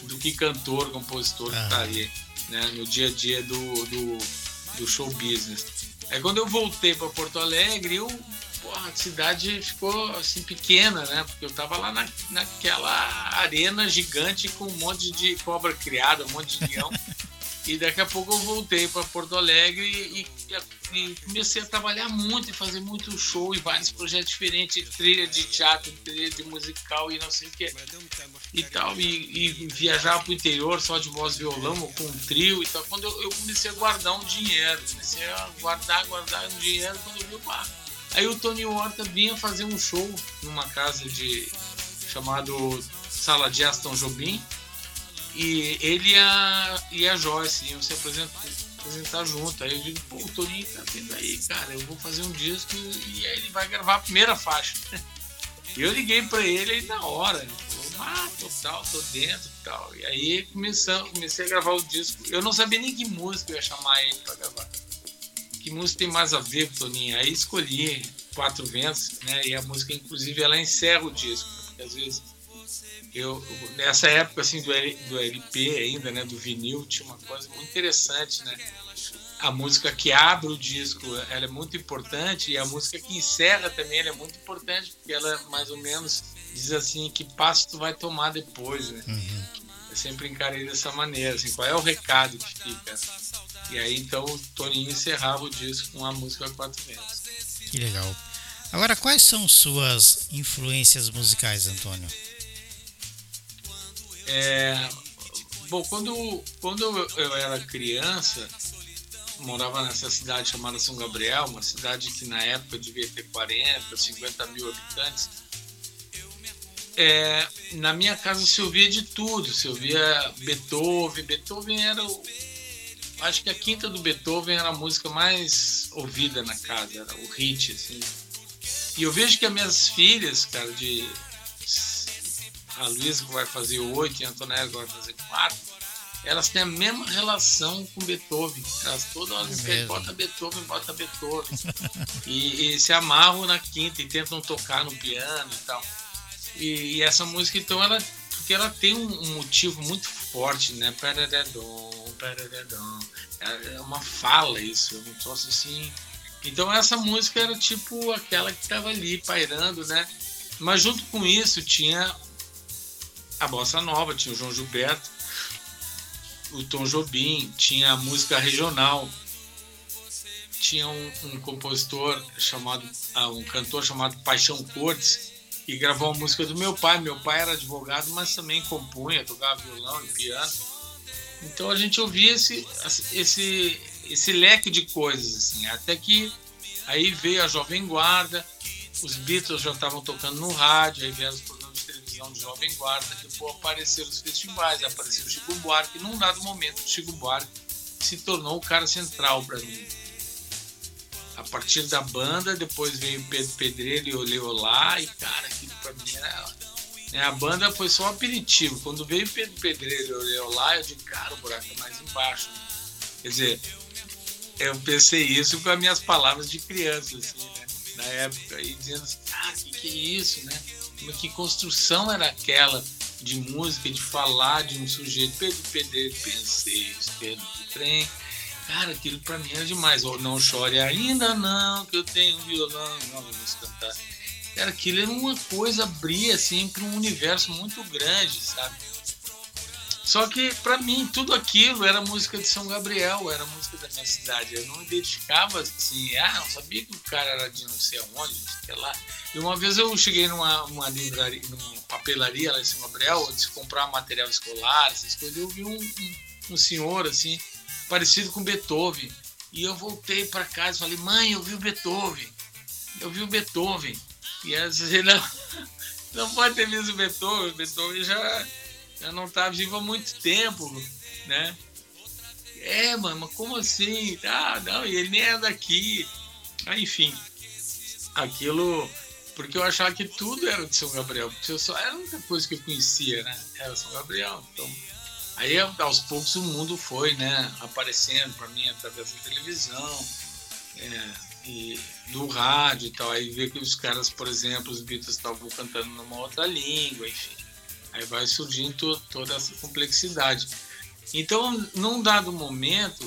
do que cantor, compositor ah. que estaria né, no dia a dia do, do, do show business. Aí quando eu voltei para Porto Alegre, eu, porra, a cidade ficou assim pequena, né? Porque eu tava lá na, naquela arena gigante com um monte de cobra criada, um monte de leão. E daqui a pouco eu voltei para Porto Alegre e, e, comecei a trabalhar muito e fazer muito show e vários projetos diferentes, trilha de teatro, trilha de musical e não sei o que. E tal, e, e viajar para o interior só de voz violão ou com um trio e tal. Quando eu, eu, comecei a guardar um dinheiro, comecei a guardar, guardar um dinheiro, quando eu vi, pá. Aí o Tony Horta vinha fazer um show numa casa de chamado Sala de Aston Jobim e ele e a, e a Joyce iam se apresentar, apresentar junto. Aí eu digo, pô, o Toninho tá vindo aí, cara, eu vou fazer um disco e aí ele vai gravar a primeira faixa. E eu liguei para ele aí na hora. Ele falou, ah, total, tô dentro e tal. E aí começamos, comecei a gravar o disco. Eu não sabia nem que música eu ia chamar ele para gravar. Que música tem mais a ver com Toninho? Aí escolhi Quatro Ventos, né? E a música, inclusive, ela encerra o disco. Porque às vezes eu nessa época assim do, do LP ainda, né, do vinil, tinha uma coisa muito interessante, né? A música que abre o disco, ela é muito importante e a música que encerra também é muito importante porque ela mais ou menos diz assim que passo tu vai tomar depois, né? Uhum. Eu sempre encarei dessa maneira, assim, qual é o recado que fica? E aí então o Toninho encerrava o disco com a música Quatro Ventos. Que legal. Agora, quais são suas influências musicais, Antônio? É, bom, quando, quando eu, era criança, morava nessa cidade chamada São Gabriel, uma cidade que na época devia ter 40, 50 mil habitantes. É, na minha casa se ouvia de tudo, se ouvia Beethoven. Beethoven era o. Acho que a quinta do Beethoven era a música mais ouvida na casa, era o hit, assim. E eu vejo que as minhas filhas, cara, de a Luísa que vai fazer oito e a Antonella que vai fazer quatro, elas têm a mesma relação com Beethoven. Elas todas é bota Beethoven, bota Beethoven. e, e, se amarram na quinta e tentam tocar no piano e tal. E, e essa música, então, ela, porque ela tem um, um motivo muito forte, né? É uma fala isso, é um troço assim. Então essa música era tipo aquela que estava ali pairando, né? Mas junto com isso tinha a bossa nova, tinha o João Gilberto, o Tom Jobim, tinha a música regional, tinha um, um compositor chamado, uh, um cantor chamado Paixão Cortes, que gravou a música do meu pai. Meu pai era advogado, mas também compunha, tocava violão e piano. Então a gente ouvia esse, esse, esse leque de coisas, assim, até que aí veio a Jovem Guarda, os Beatles já estavam tocando no rádio, aí vieram os região de Jovem Guarda, depois apareceram os festivais, apareceu o Chico Buarque, num dado momento o Chico Buarque se tornou o cara central para mim. A partir da banda, depois veio Pedro Pedreiro e Oleolá, e cara, aquilo para mim era. Né, a banda foi só um aperitivo. Quando veio Pedro Pedreiro e Oleolá, eu disse, cara, o buraco é mais embaixo. Quer dizer, eu pensei isso com as minhas palavras de criança, assim, né? na época, e dizendo assim, ah, que que é isso, né? Que construção era aquela de música, de falar de um sujeito, Pedro Pedro, pensei, Pedro do trem. Cara, aquilo pra mim era demais. Ou não chore ainda não, que eu tenho violão, não vamos cantar. Cara, aquilo era uma coisa, abria assim para um universo muito grande, sabe? Só que para mim tudo aquilo era música de São Gabriel, era música da minha cidade. Eu não identificava assim, ah, não sabia que o cara era de não sei aonde, não sei lá. E uma vez eu cheguei numa, numa livraria, numa papelaria lá em São Gabriel, se comprar material escolar, essas coisas, eu vi um, um, um senhor assim, parecido com Beethoven. E eu voltei para casa e falei, mãe, eu vi o Beethoven. Eu vi o Beethoven. E ela disse, não, não pode ter visto o Beethoven, o Beethoven já já não tá vivo há muito tempo, né? É, mano, mas como assim? Ah, não, e ele nem é daqui. Ah, enfim, aquilo. Porque eu achava que tudo era de São Gabriel, porque eu só era a única coisa que eu conhecia, né? Era São Gabriel. Então, aí aos poucos o mundo foi, né? Aparecendo para mim através da televisão, é, e do rádio e tal. Aí ver que os caras, por exemplo, os Beatles estavam cantando numa outra língua, enfim. Aí vai surgindo toda essa complexidade. Então, num dado momento,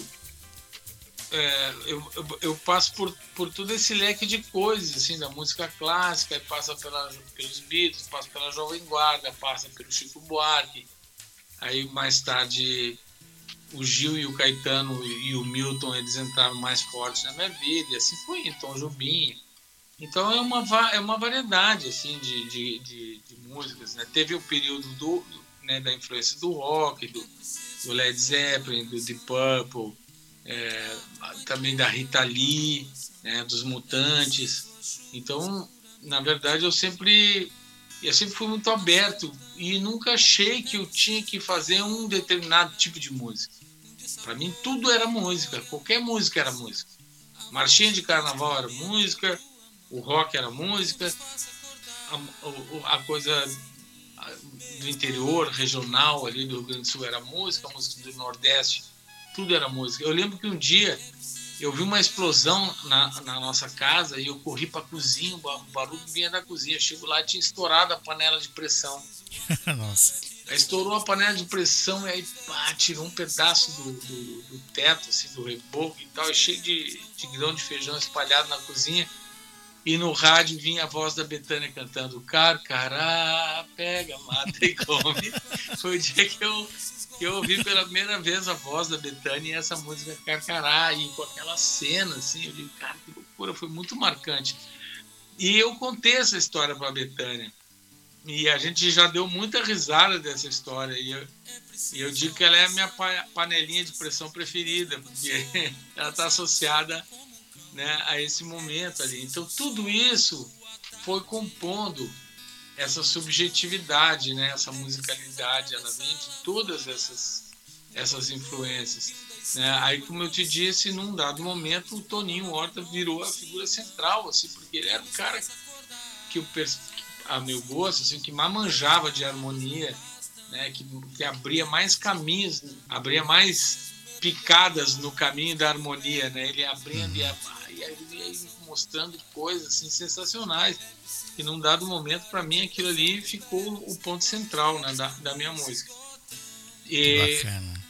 é, eu, eu, eu, passo por, por todo esse leque de coisas, assim, da música clássica, passa pela, pelos Beatles, passa pela Jovem Guarda, passa pelo Chico Buarque, aí mais tarde o Gil e o Caetano e o Milton, eles entraram mais fortes na minha vida, e assim foi, então Jubim, então é uma, é uma variedade assim de, de, de, de músicas. Né? Teve o período do, né, da influência do rock, do, do Led Zeppelin, do Deep Purple, é, também da Rita Lee, né, dos Mutantes. Então, na verdade, eu sempre eu sempre fui muito aberto e nunca achei que eu tinha que fazer um determinado tipo de música. Para mim, tudo era música, qualquer música era música. Marchinha de carnaval era música, o rock era música, a, a coisa do interior, regional ali do Rio Grande do Sul era música, a música do Nordeste, tudo era música. Eu lembro que um dia eu vi uma explosão na, na nossa casa e eu corri para a cozinha, o barulho vinha da cozinha. Chego lá e tinha estourado a panela de pressão. nossa. Aí estourou a panela de pressão e aí pá, tirou um pedaço do, do, do teto, assim, do reboco e tal, e cheio de, de grão de feijão espalhado na cozinha. E no rádio vinha a voz da Betânia cantando Carcará, pega, mata e come. Foi o dia que eu, que eu ouvi pela primeira vez a voz da Betânia e essa música Carcará, e com aquela cena, assim, eu digo, cara, que loucura, foi muito marcante. E eu contei essa história para a Betânia. E a gente já deu muita risada dessa história. E eu, e eu digo que ela é a minha panelinha de pressão preferida, porque ela está associada né, a esse momento ali. Então tudo isso foi compondo essa subjetividade, né, essa musicalidade, ela vem de todas essas essas influências. Né? Aí, como eu te disse, num dado momento, o Toninho Horta virou a figura central, assim, porque ele era o cara que eu a meu gosto, assim, que mais manjava de harmonia, né, que, que abria mais caminhos, abria mais picadas no caminho da harmonia, né? Ele abrindo e e aí mostrando coisas assim, sensacionais. E num dado momento, para mim, aquilo ali ficou o ponto central né, da, da minha música. E, Bacana.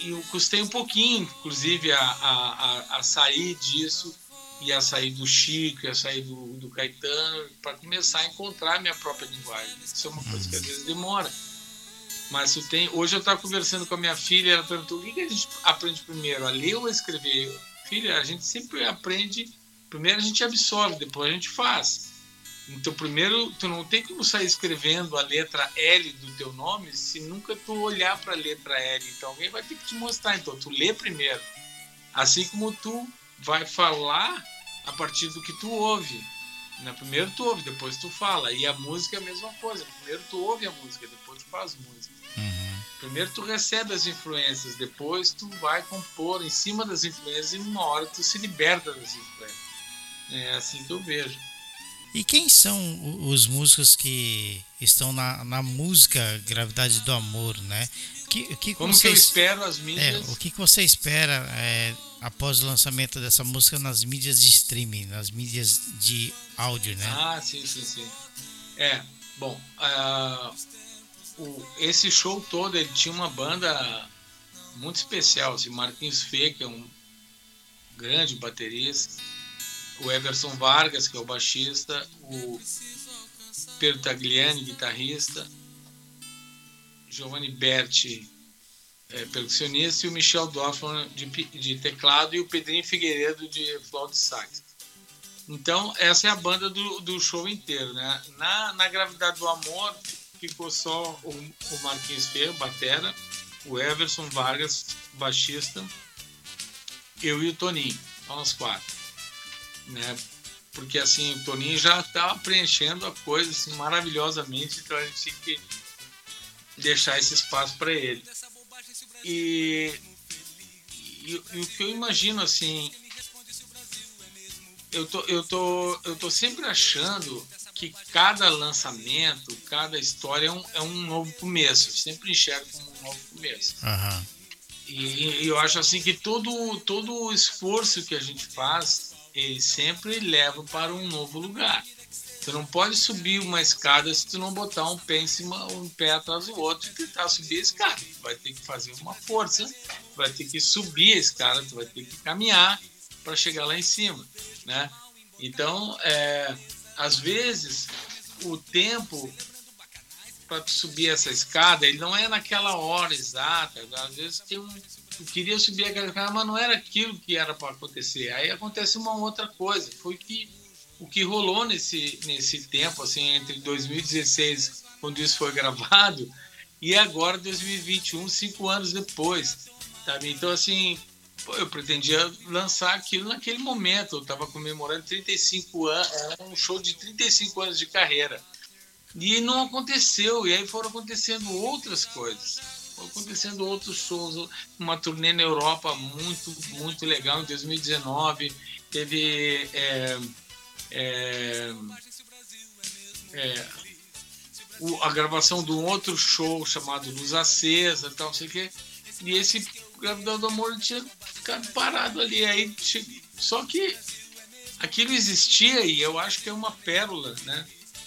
e eu custei um pouquinho, inclusive, a, a, a, sair disso e a sair do Chico, e a sair do, do Caetano, para começar a encontrar a minha própria linguagem. Isso é uma coisa que às vezes demora. Mas tenho, hoje eu estava conversando com a minha filha, ela perguntou: o que a gente aprende primeiro, a ler ou a escrever? Filha, a gente sempre aprende. Primeiro a gente absorve, depois a gente faz. Então, primeiro, tu não tem como sair escrevendo a letra L do teu nome se nunca tu olhar para a letra L. Então, alguém vai ter que te mostrar. Então, tu lê primeiro. Assim como tu vai falar a partir do que tu ouve. Né? Primeiro tu ouve, depois tu fala. E a música é a mesma coisa. Primeiro tu ouve a música, depois tu faz música. Uhum. Primeiro tu recebe as influências, depois tu vai compor em cima das influências e uma hora tu se liberta das influências. É assim que eu vejo. E quem são os músicos que estão na, na música Gravidade do Amor, né? Que, que Como você, que eu espero as mídias? É, o que, que você espera é, após o lançamento dessa música nas mídias de streaming, nas mídias de áudio, né? Ah, sim, sim, sim. É, bom, uh, o, esse show todo ele tinha uma banda muito especial, assim, Marquinhos Fê, que é um grande baterista, o Everson Vargas, que é o baixista, o Pedro Tagliani, guitarrista, Giovanni Berti, é, percussionista, e o Michel Dorfman de, de, teclado e o Pedrinho Figueiredo de flauta e sax. Então, essa é a banda do, do show inteiro, né? Na, na Gravidade do Amor ficou só o, o Marquinhos Ferro, batera, o Everson Vargas, baixista, eu e o Toninho, só nós quatro né? Porque assim, o Toninho já estava preenchendo a coisa assim, maravilhosamente, então a gente tinha que deixar esse espaço para ele. E, e, e, o que eu imagino assim, eu tô, eu tô, eu tô sempre achando que cada lançamento, cada história é um, é um novo começo. Eu sempre enxergo como um novo começo. Uhum. E, e, eu acho assim que todo, todo o esforço que a gente faz ele sempre leva para um novo lugar. Você não pode subir uma escada se tu não botar um pé em cima, um pé atrás do outro e tentar subir a escada. Tu vai ter que fazer uma força, vai ter que subir a escada, tu vai ter que caminhar para chegar lá em cima, né? Então, é, às vezes, o tempo para subir essa escada, ele não é naquela hora exata. Às vezes tem um, eu queria subir aquela escada, mas não era aquilo que era para acontecer. Aí acontece uma outra coisa, foi que o que rolou nesse, nesse tempo, assim, entre 2016, quando isso foi gravado, e agora 2021, cinco anos depois, sabe? Então, assim, eu pretendia lançar aquilo naquele momento. Eu estava comemorando 35 anos, era um show de 35 anos de carreira. E não aconteceu, e aí foram acontecendo outras coisas acontecendo outros shows, uma turnê na Europa muito, muito legal em 2019. Teve é, é, é, o, a gravação de um outro show chamado Luz Acesa, tal, não sei o quê. E esse Gravidão do Amor tinha ficado parado ali. Aí, só que aquilo existia e eu acho que é uma pérola, né?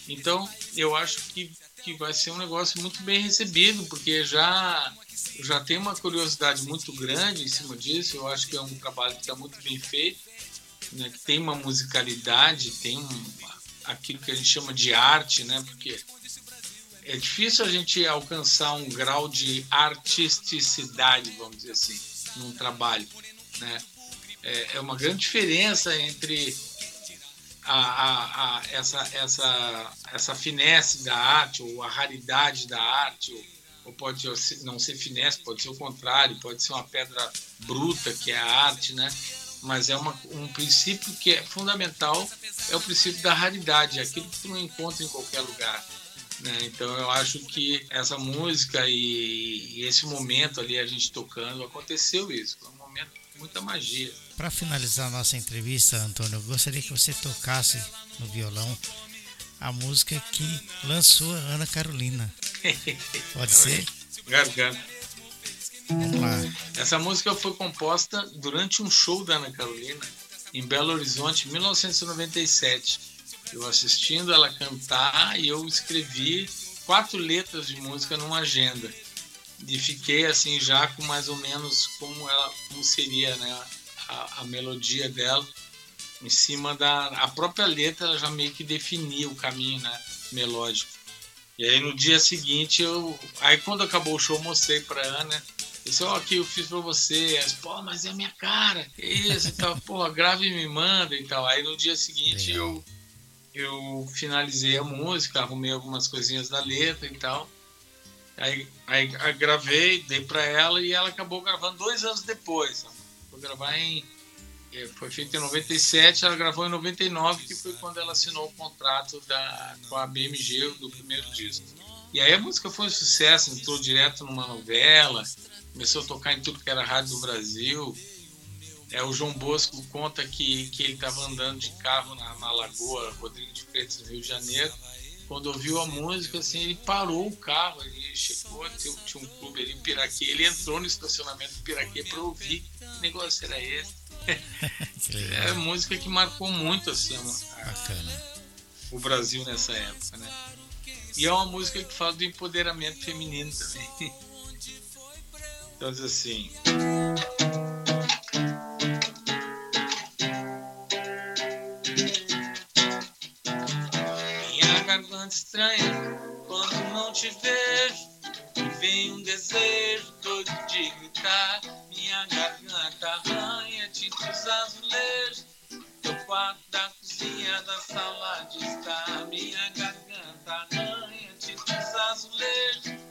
Então, eu acho que que vai ser um negócio muito bem recebido, porque já já tem uma curiosidade muito grande em cima disso. Eu acho que é um trabalho que está muito bem feito, né? que tem uma musicalidade, tem um, aquilo que a gente chama de arte, né? porque é difícil a gente alcançar um grau de artisticidade, vamos dizer assim, num trabalho. Né? É, é uma grande diferença entre a, a, a, essa, essa, essa finesse da arte, ou a raridade da arte, ou, ou pode não ser finesse, pode ser o contrário, pode ser uma pedra bruta, que é a arte, né? mas é uma, um princípio que é fundamental, é o princípio da raridade, é aquilo que tu não encontra em qualquer lugar. Né? Então eu acho que essa música e, e, esse momento ali, a gente tocando, aconteceu isso, muita magia. Para finalizar a nossa entrevista, Antônio, eu gostaria que você tocasse no violão a música que lançou a Ana Carolina. Pode ser? Garganta. Vamos lá. Essa música foi composta durante um show da Ana Carolina em Belo Horizonte, em 1997. Eu assistindo ela cantar e eu escrevi quatro letras de música numa agenda. E fiquei assim já com mais ou menos como ela como seria, né? a, a melodia dela em cima da a própria letra ela já meio que definia o caminho né, melódico. E aí no dia seguinte eu aí quando acabou o show mostrei para Ana disse ó oh, aqui eu fiz para você. Disse, pô mas é minha cara. Que isso e tal. Pô grave e me manda e tal. Aí no dia seguinte eu eu finalizei a música arrumei algumas coisinhas da letra e tal aí, aí, gravei dei para ela e ela acabou gravando dois anos depois foi gravar em. É, foi feito em 97, ela gravou em 99, que foi quando ela assinou o contrato da, com a BMG do primeiro disco. E aí a música foi um sucesso, entrou direto numa novela, começou a tocar em tudo que era rádio do Brasil. É, o João Bosco conta que, que ele estava andando de carro na, na Lagoa Rodrigo de Freitas, no Rio de Janeiro. Quando ouviu a música, assim, ele parou o carro, ele chegou, tinha, um clube ali em Piraquê, ele entrou no estacionamento do Piraquê para ouvir que negócio era esse. é música que marcou muito assim, a, o Brasil nessa época, né? E é uma música que fala do empoderamento feminino também. Então assim. Estranha quando não te vejo. Vem um desejo todo de gritar. Minha garganta arranha tintos azulejos. Teu quarto da cozinha da sala de estar. Minha garganta arranha tintos azulejos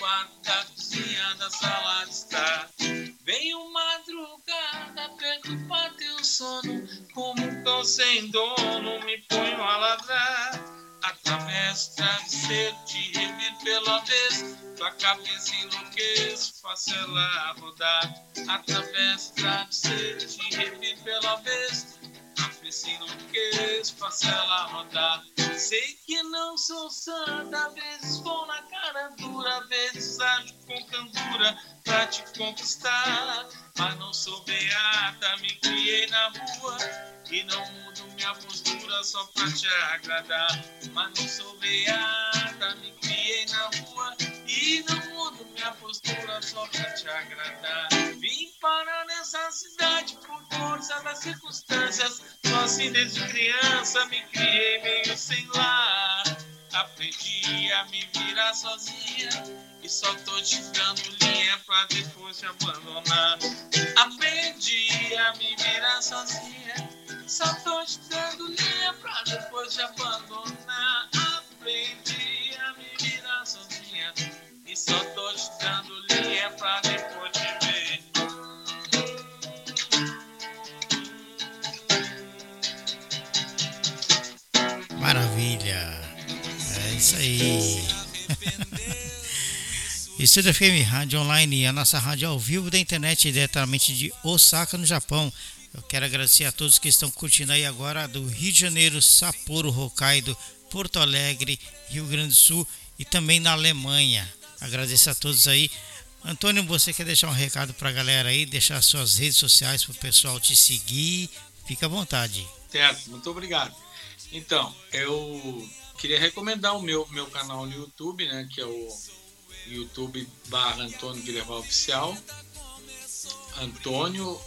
quarto da cozinha da sala de estar. Venho madrugada perturbar teu sono, como cão sem dono, me ponho a ladrar. Através te reviro pela vez, tua cabeça enlouqueço, faço ela rodar. Através te reviro pela vez, cabeça enlouqueço, faço ela rodar. Sei que não sou santa, às vezes vou na cara dura, às vezes ajo com candura pra te conquistar. Mas não sou beata, me criei na rua e não mudo minha postura só pra te agradar. Mas não sou beata, me criei na rua e não minha postura só pra te agradar. Vim parar nessa cidade por força das circunstâncias, só assim desde criança me criei meio sem lar. Aprendi a me virar sozinha e só tô te dando linha pra depois te abandonar. Aprendi a me virar sozinha, só tô te dando linha pra depois te abandonar. Aprendi a me virar sozinha só tô pra depois ver. Maravilha! É isso aí. Estúdio FM Rádio Online, a nossa rádio ao vivo da internet diretamente de Osaka, no Japão. Eu quero agradecer a todos que estão curtindo aí agora do Rio de Janeiro, Sapporo, Hokkaido, Porto Alegre, Rio Grande do Sul e também na Alemanha. Agradeço a todos aí. Antônio, você quer deixar um recado para a galera aí, deixar suas redes sociais para o pessoal te seguir? Fica à vontade. Certo, muito obrigado. Então, eu queria recomendar o meu, meu canal no YouTube, né, que é o YouTube barra Antônio Villarroy Oficial. Antônio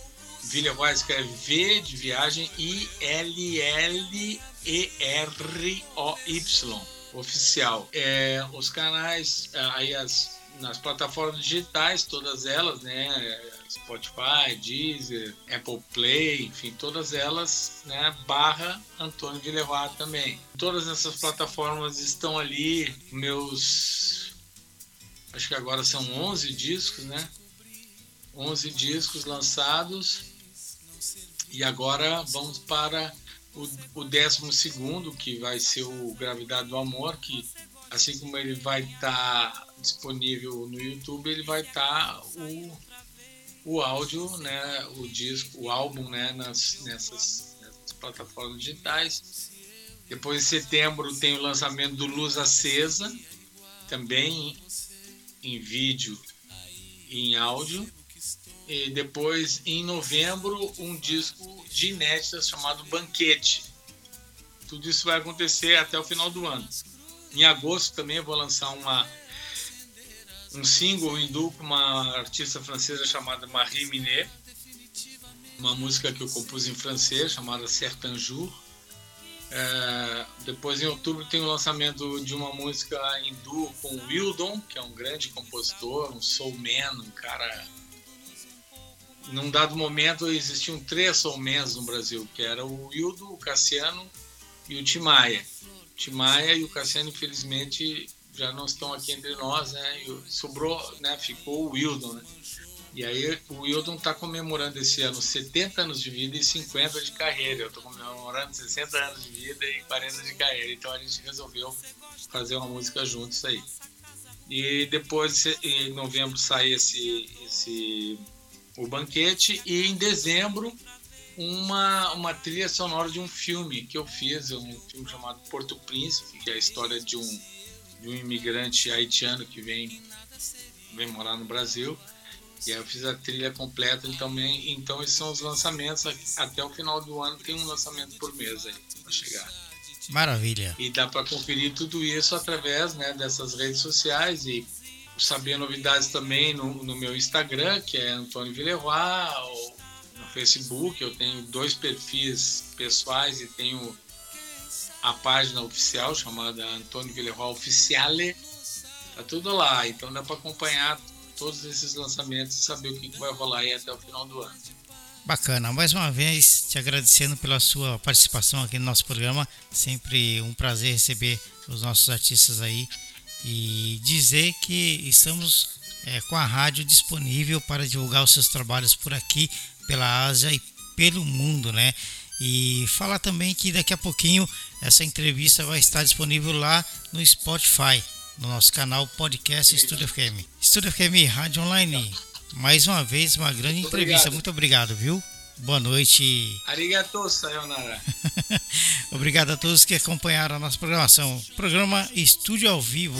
Villarroy escreve V de viagem I L L E R O Y oficial. É, os canais aí as nas plataformas digitais, todas elas, né? Spotify, Deezer, Apple Play, enfim, todas elas, né? Barra Antônio Villarroy também. Todas essas plataformas estão ali, meus acho que agora são 11 discos, né? 11 discos lançados. E agora vamos para o, o 12, que vai ser o Gravidade do Amor, que assim como ele vai estar tá disponível no YouTube, ele vai estar tá o, o áudio, né? O disco, o álbum, né? Nas, nessas, nessas plataformas digitais. Depois, em setembro, tem o lançamento do Luz Acesa, também em vídeo e em áudio. E depois, em novembro, um disco de inéditas chamado Banquete. Tudo isso vai acontecer até o final do ano. Em agosto também vou lançar uma, um single hindu com uma artista francesa chamada Marie Minet, uma música que eu compus em francês chamada Certain Jour. É, depois, em outubro, tem o lançamento de uma música hindu com Wildon, que é um grande compositor, um soulman, um cara. Num dado momento existiam três soulmans no Brasil, que era o Wildo, o Cassiano e o Timaya. Timaya e o Cassiano, infelizmente, já não estão aqui entre nós, né? E sobrou, né? Ficou o Wildon, né? E aí o Wildon está comemorando esse ano 70 anos de vida e 50 de carreira. Eu estou comemorando 60 anos de vida e 40 de carreira. Então a gente resolveu fazer uma música juntos aí. E depois, em novembro, sai esse, esse o banquete e em dezembro uma, uma trilha sonora de um filme que eu fiz, um filme chamado Porto Príncipe, que é a história de um, de um imigrante haitiano que vem, vem morar no Brasil. E aí eu fiz a trilha completa também. Então esses são os lançamentos. Até o final do ano tem um lançamento por mês aí para chegar. Maravilha. E dá para conferir tudo isso através né, dessas redes sociais e saber novidades também no, no meu Instagram, que é Antônio Villeroy, ou no Facebook. Eu tenho dois perfis pessoais e tenho a página oficial chamada Antônio Villeroy Oficiale. Tá tudo lá, então dá para acompanhar todos esses lançamentos e saber o que vai rolar aí até o final do ano. Bacana, mais uma vez te agradecendo pela sua participação aqui no nosso programa. Sempre um prazer receber os nossos artistas aí e dizer que estamos é, com a rádio disponível para divulgar os seus trabalhos por aqui, pela Ásia e pelo mundo, né? E falar também que daqui a pouquinho essa entrevista vai estar disponível lá no Spotify, no nosso canal podcast Estúdio FM. Estúdio FM Rádio Online. Mais uma vez, uma grande entrevista. Obrigado. Muito obrigado, viu? Boa noite. Arigato, sayonara. Obrigado a todos que acompanharam a nossa programação. Programa Estúdio ao Vivo.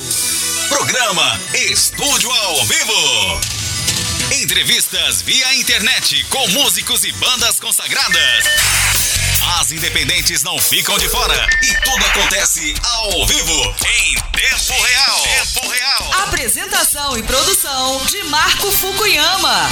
Programa Estúdio ao Vivo. Entrevistas via internet com músicos e bandas consagradas. As independentes não ficam de fora e tudo acontece ao vivo, em tempo real. Tempo real. Apresentação e produção de Marco Fukuyama.